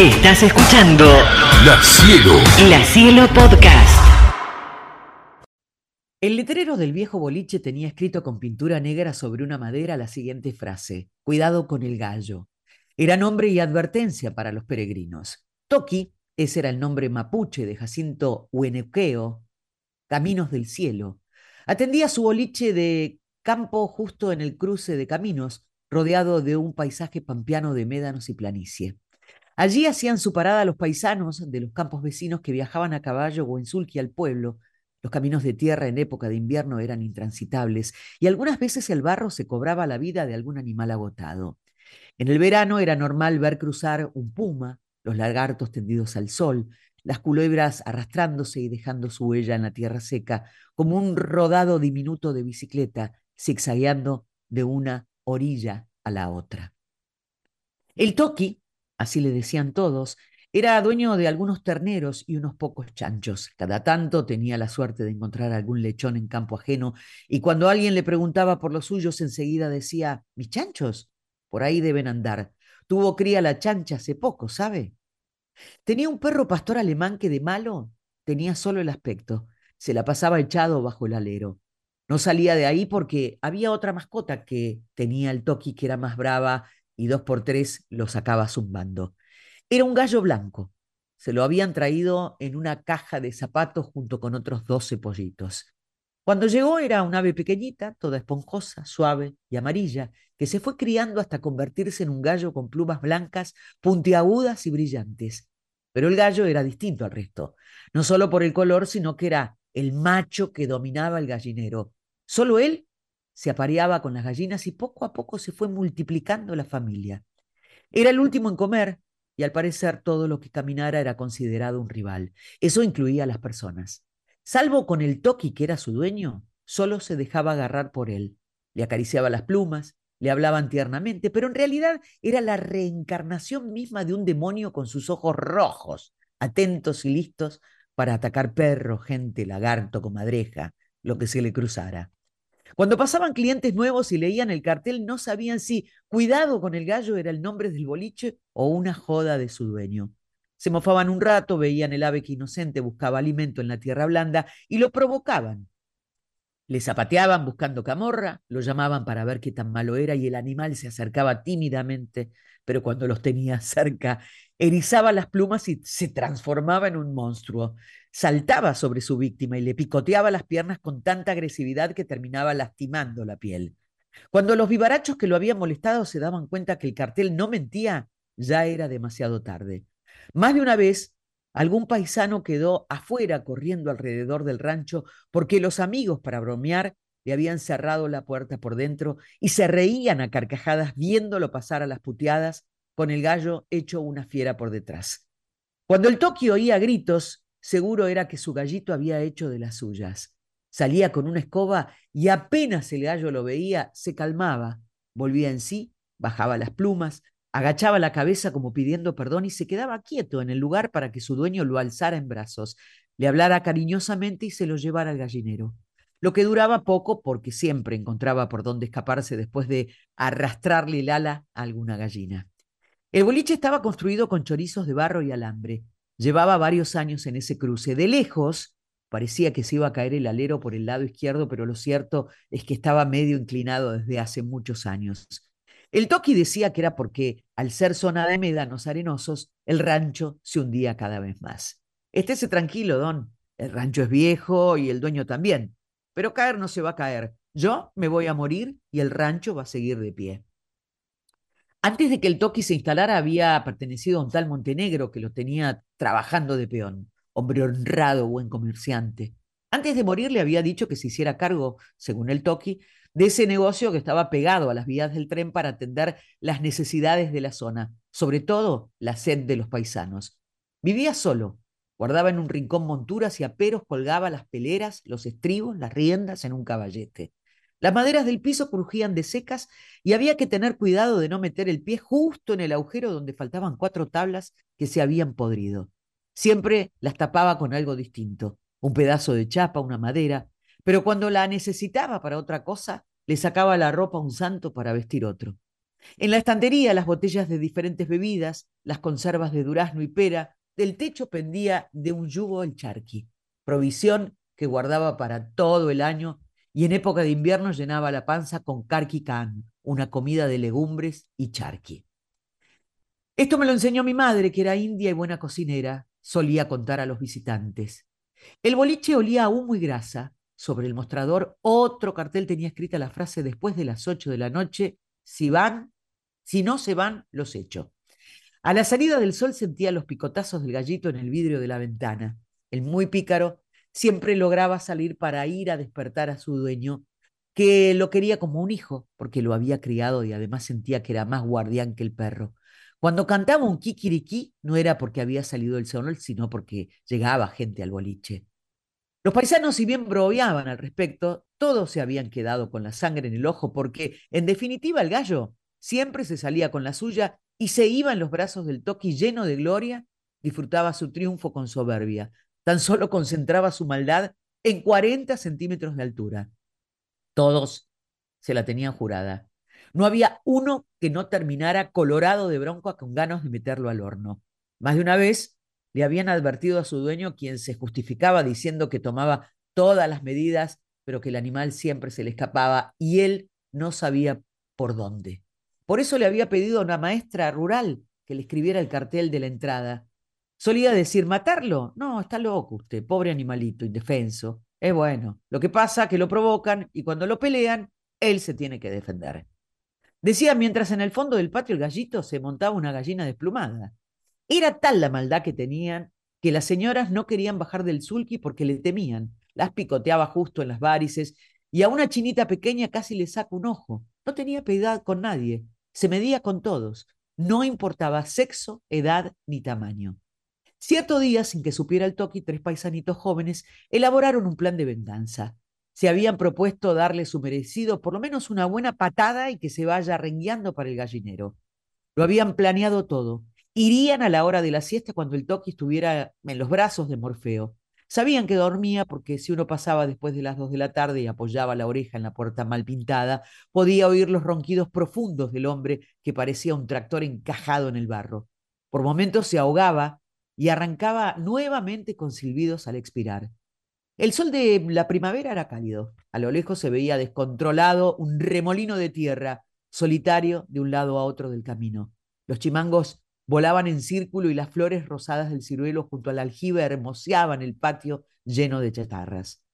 Estás escuchando La Cielo. La Cielo Podcast. El letrero del viejo boliche tenía escrito con pintura negra sobre una madera la siguiente frase: Cuidado con el gallo. Era nombre y advertencia para los peregrinos. Toki, ese era el nombre mapuche de Jacinto Huenequeo, Caminos del Cielo. Atendía su boliche de campo justo en el cruce de caminos, rodeado de un paisaje pampeano de médanos y planicie. Allí hacían su parada los paisanos de los campos vecinos que viajaban a caballo o en sulky al pueblo. Los caminos de tierra en época de invierno eran intransitables y algunas veces el barro se cobraba la vida de algún animal agotado. En el verano era normal ver cruzar un puma, los lagartos tendidos al sol, las culebras arrastrándose y dejando su huella en la tierra seca, como un rodado diminuto de bicicleta, zigzagueando de una orilla a la otra. El toqui, así le decían todos, era dueño de algunos terneros y unos pocos chanchos. Cada tanto tenía la suerte de encontrar algún lechón en campo ajeno y cuando alguien le preguntaba por los suyos enseguida decía, mis chanchos, por ahí deben andar. Tuvo cría la chancha hace poco, ¿sabe? Tenía un perro pastor alemán que de malo tenía solo el aspecto. Se la pasaba echado bajo el alero. No salía de ahí porque había otra mascota que tenía el Toki que era más brava y dos por tres lo sacaba zumbando. Era un gallo blanco. Se lo habían traído en una caja de zapatos junto con otros doce pollitos. Cuando llegó era un ave pequeñita, toda esponjosa, suave y amarilla, que se fue criando hasta convertirse en un gallo con plumas blancas, puntiagudas y brillantes. Pero el gallo era distinto al resto, no solo por el color, sino que era el macho que dominaba el gallinero, Solo él se apareaba con las gallinas y poco a poco se fue multiplicando la familia. Era el último en comer y al parecer todo lo que caminara era considerado un rival. Eso incluía a las personas. Salvo con el Toki, que era su dueño, solo se dejaba agarrar por él. Le acariciaba las plumas, le hablaban tiernamente, pero en realidad era la reencarnación misma de un demonio con sus ojos rojos, atentos y listos para atacar perro, gente, lagarto, comadreja, lo que se le cruzara. Cuando pasaban clientes nuevos y leían el cartel, no sabían si cuidado con el gallo era el nombre del boliche o una joda de su dueño. Se mofaban un rato, veían el ave que inocente buscaba alimento en la tierra blanda y lo provocaban. Le zapateaban buscando camorra, lo llamaban para ver qué tan malo era y el animal se acercaba tímidamente, pero cuando los tenía cerca, erizaba las plumas y se transformaba en un monstruo saltaba sobre su víctima y le picoteaba las piernas con tanta agresividad que terminaba lastimando la piel. Cuando los vivarachos que lo habían molestado se daban cuenta que el cartel no mentía, ya era demasiado tarde. Más de una vez, algún paisano quedó afuera corriendo alrededor del rancho porque los amigos, para bromear, le habían cerrado la puerta por dentro y se reían a carcajadas viéndolo pasar a las puteadas con el gallo hecho una fiera por detrás. Cuando el Tokio oía gritos, Seguro era que su gallito había hecho de las suyas. Salía con una escoba y apenas el gallo lo veía, se calmaba, volvía en sí, bajaba las plumas, agachaba la cabeza como pidiendo perdón y se quedaba quieto en el lugar para que su dueño lo alzara en brazos, le hablara cariñosamente y se lo llevara al gallinero. Lo que duraba poco porque siempre encontraba por dónde escaparse después de arrastrarle el ala a alguna gallina. El boliche estaba construido con chorizos de barro y alambre. Llevaba varios años en ese cruce. De lejos parecía que se iba a caer el alero por el lado izquierdo, pero lo cierto es que estaba medio inclinado desde hace muchos años. El Toki decía que era porque, al ser zona de médanos arenosos, el rancho se hundía cada vez más. Estése tranquilo, don. El rancho es viejo y el dueño también. Pero caer no se va a caer. Yo me voy a morir y el rancho va a seguir de pie. Antes de que el Toki se instalara, había pertenecido a un tal Montenegro que lo tenía trabajando de peón, hombre honrado, buen comerciante. Antes de morir le había dicho que se hiciera cargo, según el Toki, de ese negocio que estaba pegado a las vías del tren para atender las necesidades de la zona, sobre todo la sed de los paisanos. Vivía solo, guardaba en un rincón monturas y aperos colgaba las peleras, los estribos, las riendas en un caballete. Las maderas del piso crujían de secas y había que tener cuidado de no meter el pie justo en el agujero donde faltaban cuatro tablas que se habían podrido. Siempre las tapaba con algo distinto, un pedazo de chapa, una madera, pero cuando la necesitaba para otra cosa, le sacaba la ropa a un santo para vestir otro. En la estantería, las botellas de diferentes bebidas, las conservas de durazno y pera, del techo pendía de un yugo el charqui, provisión que guardaba para todo el año y en época de invierno llenaba la panza con carqui can, una comida de legumbres y charqui. Esto me lo enseñó mi madre, que era india y buena cocinera, solía contar a los visitantes. El boliche olía a humo y grasa. Sobre el mostrador otro cartel tenía escrita la frase después de las ocho de la noche, si van, si no se van, los echo. A la salida del sol sentía los picotazos del gallito en el vidrio de la ventana. El muy pícaro siempre lograba salir para ir a despertar a su dueño, que lo quería como un hijo, porque lo había criado y además sentía que era más guardián que el perro. Cuando cantaba un kikiriki, no era porque había salido el sol, sino porque llegaba gente al boliche. Los paisanos, si bien broviaban al respecto, todos se habían quedado con la sangre en el ojo, porque, en definitiva, el gallo siempre se salía con la suya y se iba en los brazos del toqui lleno de gloria, disfrutaba su triunfo con soberbia. Tan solo concentraba su maldad en 40 centímetros de altura. Todos se la tenían jurada. No había uno que no terminara colorado de bronca con ganas de meterlo al horno. Más de una vez le habían advertido a su dueño, quien se justificaba diciendo que tomaba todas las medidas, pero que el animal siempre se le escapaba y él no sabía por dónde. Por eso le había pedido a una maestra rural que le escribiera el cartel de la entrada. Solía decir, ¿matarlo? No, está loco usted, pobre animalito, indefenso. Es bueno. Lo que pasa que lo provocan y cuando lo pelean, él se tiene que defender. Decía mientras en el fondo del patio el gallito se montaba una gallina desplumada. Era tal la maldad que tenían que las señoras no querían bajar del sulky porque le temían. Las picoteaba justo en las varices y a una chinita pequeña casi le saca un ojo. No tenía piedad con nadie, se medía con todos. No importaba sexo, edad ni tamaño. Cierto día, sin que supiera el toqui, tres paisanitos jóvenes elaboraron un plan de venganza se habían propuesto darle su merecido, por lo menos una buena patada y que se vaya rengueando para el gallinero. Lo habían planeado todo. Irían a la hora de la siesta cuando el Toki estuviera en los brazos de Morfeo. Sabían que dormía porque si uno pasaba después de las dos de la tarde y apoyaba la oreja en la puerta mal pintada, podía oír los ronquidos profundos del hombre que parecía un tractor encajado en el barro. Por momentos se ahogaba y arrancaba nuevamente con silbidos al expirar. El sol de la primavera era cálido. A lo lejos se veía descontrolado un remolino de tierra, solitario de un lado a otro del camino. Los chimangos volaban en círculo y las flores rosadas del ciruelo junto al aljibe hermoseaban el patio lleno de chatarras.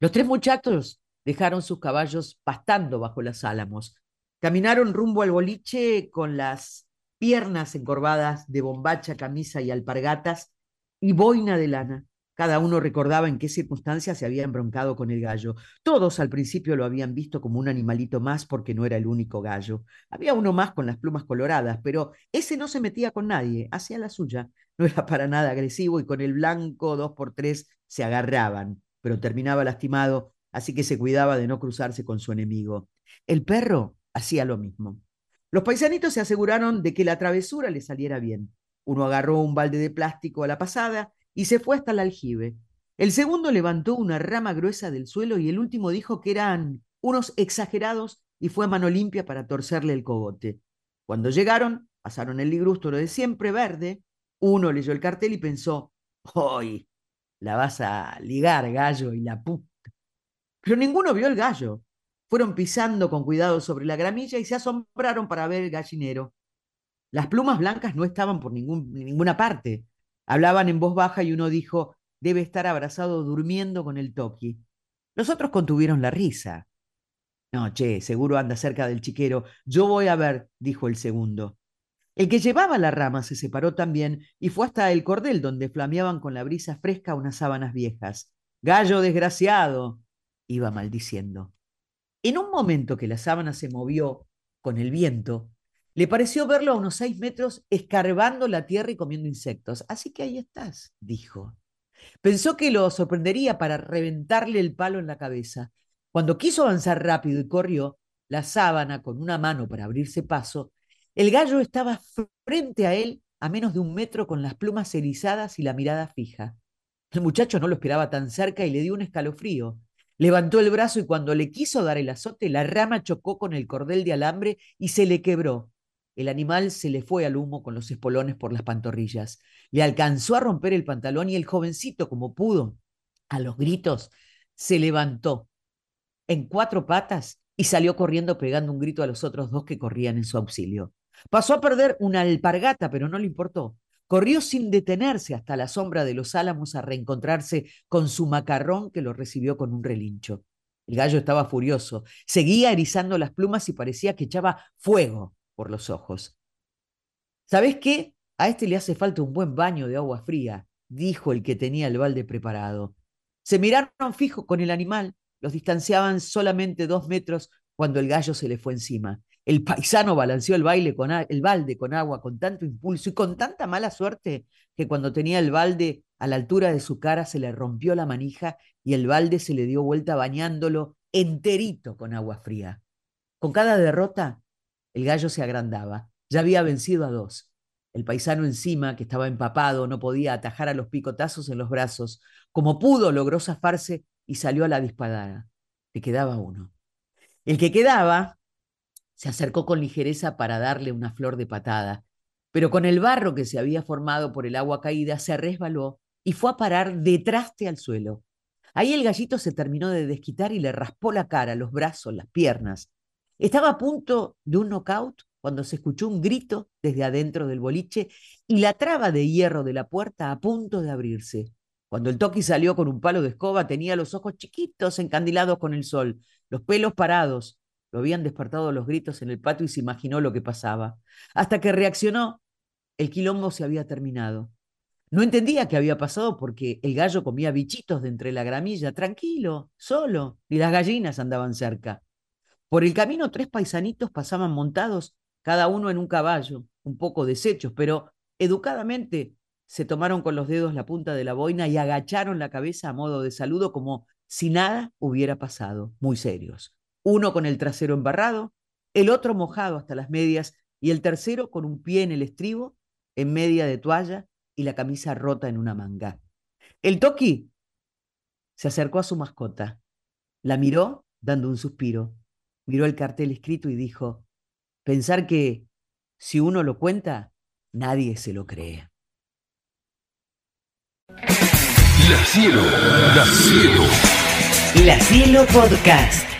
Los tres muchachos dejaron sus caballos pastando bajo las álamos. Caminaron rumbo al boliche con las piernas encorvadas de bombacha, camisa y alpargatas y boina de lana. Cada uno recordaba en qué circunstancias se había embroncado con el gallo. Todos al principio lo habían visto como un animalito más porque no era el único gallo. Había uno más con las plumas coloradas, pero ese no se metía con nadie, hacía la suya. No era para nada agresivo y con el blanco dos por tres se agarraban, pero terminaba lastimado, así que se cuidaba de no cruzarse con su enemigo. El perro hacía lo mismo. Los paisanitos se aseguraron de que la travesura le saliera bien. Uno agarró un balde de plástico a la pasada y se fue hasta el aljibe. El segundo levantó una rama gruesa del suelo y el último dijo que eran unos exagerados y fue a mano limpia para torcerle el cogote. Cuando llegaron, pasaron el ligrústolo de siempre verde, uno leyó el cartel y pensó, ¡Hoy! La vas a ligar, gallo, y la puta. Pero ninguno vio el gallo. Fueron pisando con cuidado sobre la gramilla y se asombraron para ver el gallinero. Las plumas blancas no estaban por ningún, ninguna parte. Hablaban en voz baja y uno dijo, debe estar abrazado durmiendo con el toqui. Los otros contuvieron la risa. No, che, seguro anda cerca del chiquero. Yo voy a ver, dijo el segundo. El que llevaba la rama se separó también y fue hasta el cordel donde flameaban con la brisa fresca unas sábanas viejas. Gallo desgraciado, iba maldiciendo. En un momento que la sábana se movió con el viento, le pareció verlo a unos seis metros escarbando la tierra y comiendo insectos. Así que ahí estás, dijo. Pensó que lo sorprendería para reventarle el palo en la cabeza. Cuando quiso avanzar rápido y corrió, la sábana con una mano para abrirse paso, el gallo estaba frente a él a menos de un metro con las plumas erizadas y la mirada fija. El muchacho no lo esperaba tan cerca y le dio un escalofrío. Levantó el brazo y cuando le quiso dar el azote, la rama chocó con el cordel de alambre y se le quebró. El animal se le fue al humo con los espolones por las pantorrillas. Le alcanzó a romper el pantalón y el jovencito, como pudo, a los gritos, se levantó en cuatro patas y salió corriendo pegando un grito a los otros dos que corrían en su auxilio. Pasó a perder una alpargata, pero no le importó. Corrió sin detenerse hasta la sombra de los álamos a reencontrarse con su macarrón que lo recibió con un relincho. El gallo estaba furioso, seguía erizando las plumas y parecía que echaba fuego por los ojos. ¿Sabes qué? A este le hace falta un buen baño de agua fría, dijo el que tenía el balde preparado. Se miraron fijo con el animal, los distanciaban solamente dos metros cuando el gallo se le fue encima. El paisano balanceó el, baile con el balde con agua con tanto impulso y con tanta mala suerte que cuando tenía el balde a la altura de su cara se le rompió la manija y el balde se le dio vuelta bañándolo enterito con agua fría. Con cada derrota, el gallo se agrandaba. Ya había vencido a dos. El paisano encima, que estaba empapado, no podía atajar a los picotazos en los brazos. Como pudo, logró zafarse y salió a la disparada. Le quedaba uno. El que quedaba se acercó con ligereza para darle una flor de patada, pero con el barro que se había formado por el agua caída se resbaló y fue a parar detraste al suelo. Ahí el gallito se terminó de desquitar y le raspó la cara, los brazos, las piernas. Estaba a punto de un knockout cuando se escuchó un grito desde adentro del boliche y la traba de hierro de la puerta a punto de abrirse. Cuando el Toki salió con un palo de escoba, tenía los ojos chiquitos encandilados con el sol, los pelos parados. Lo habían despertado los gritos en el patio y se imaginó lo que pasaba. Hasta que reaccionó, el quilombo se había terminado. No entendía qué había pasado porque el gallo comía bichitos de entre la gramilla, tranquilo, solo, y las gallinas andaban cerca. Por el camino tres paisanitos pasaban montados, cada uno en un caballo, un poco deshechos, pero educadamente se tomaron con los dedos la punta de la boina y agacharon la cabeza a modo de saludo como si nada hubiera pasado, muy serios. Uno con el trasero embarrado, el otro mojado hasta las medias y el tercero con un pie en el estribo, en media de toalla y la camisa rota en una manga. El Toki se acercó a su mascota, la miró dando un suspiro, miró el cartel escrito y dijo, pensar que si uno lo cuenta, nadie se lo cree. La Cielo, La Cielo. La Cielo Podcast.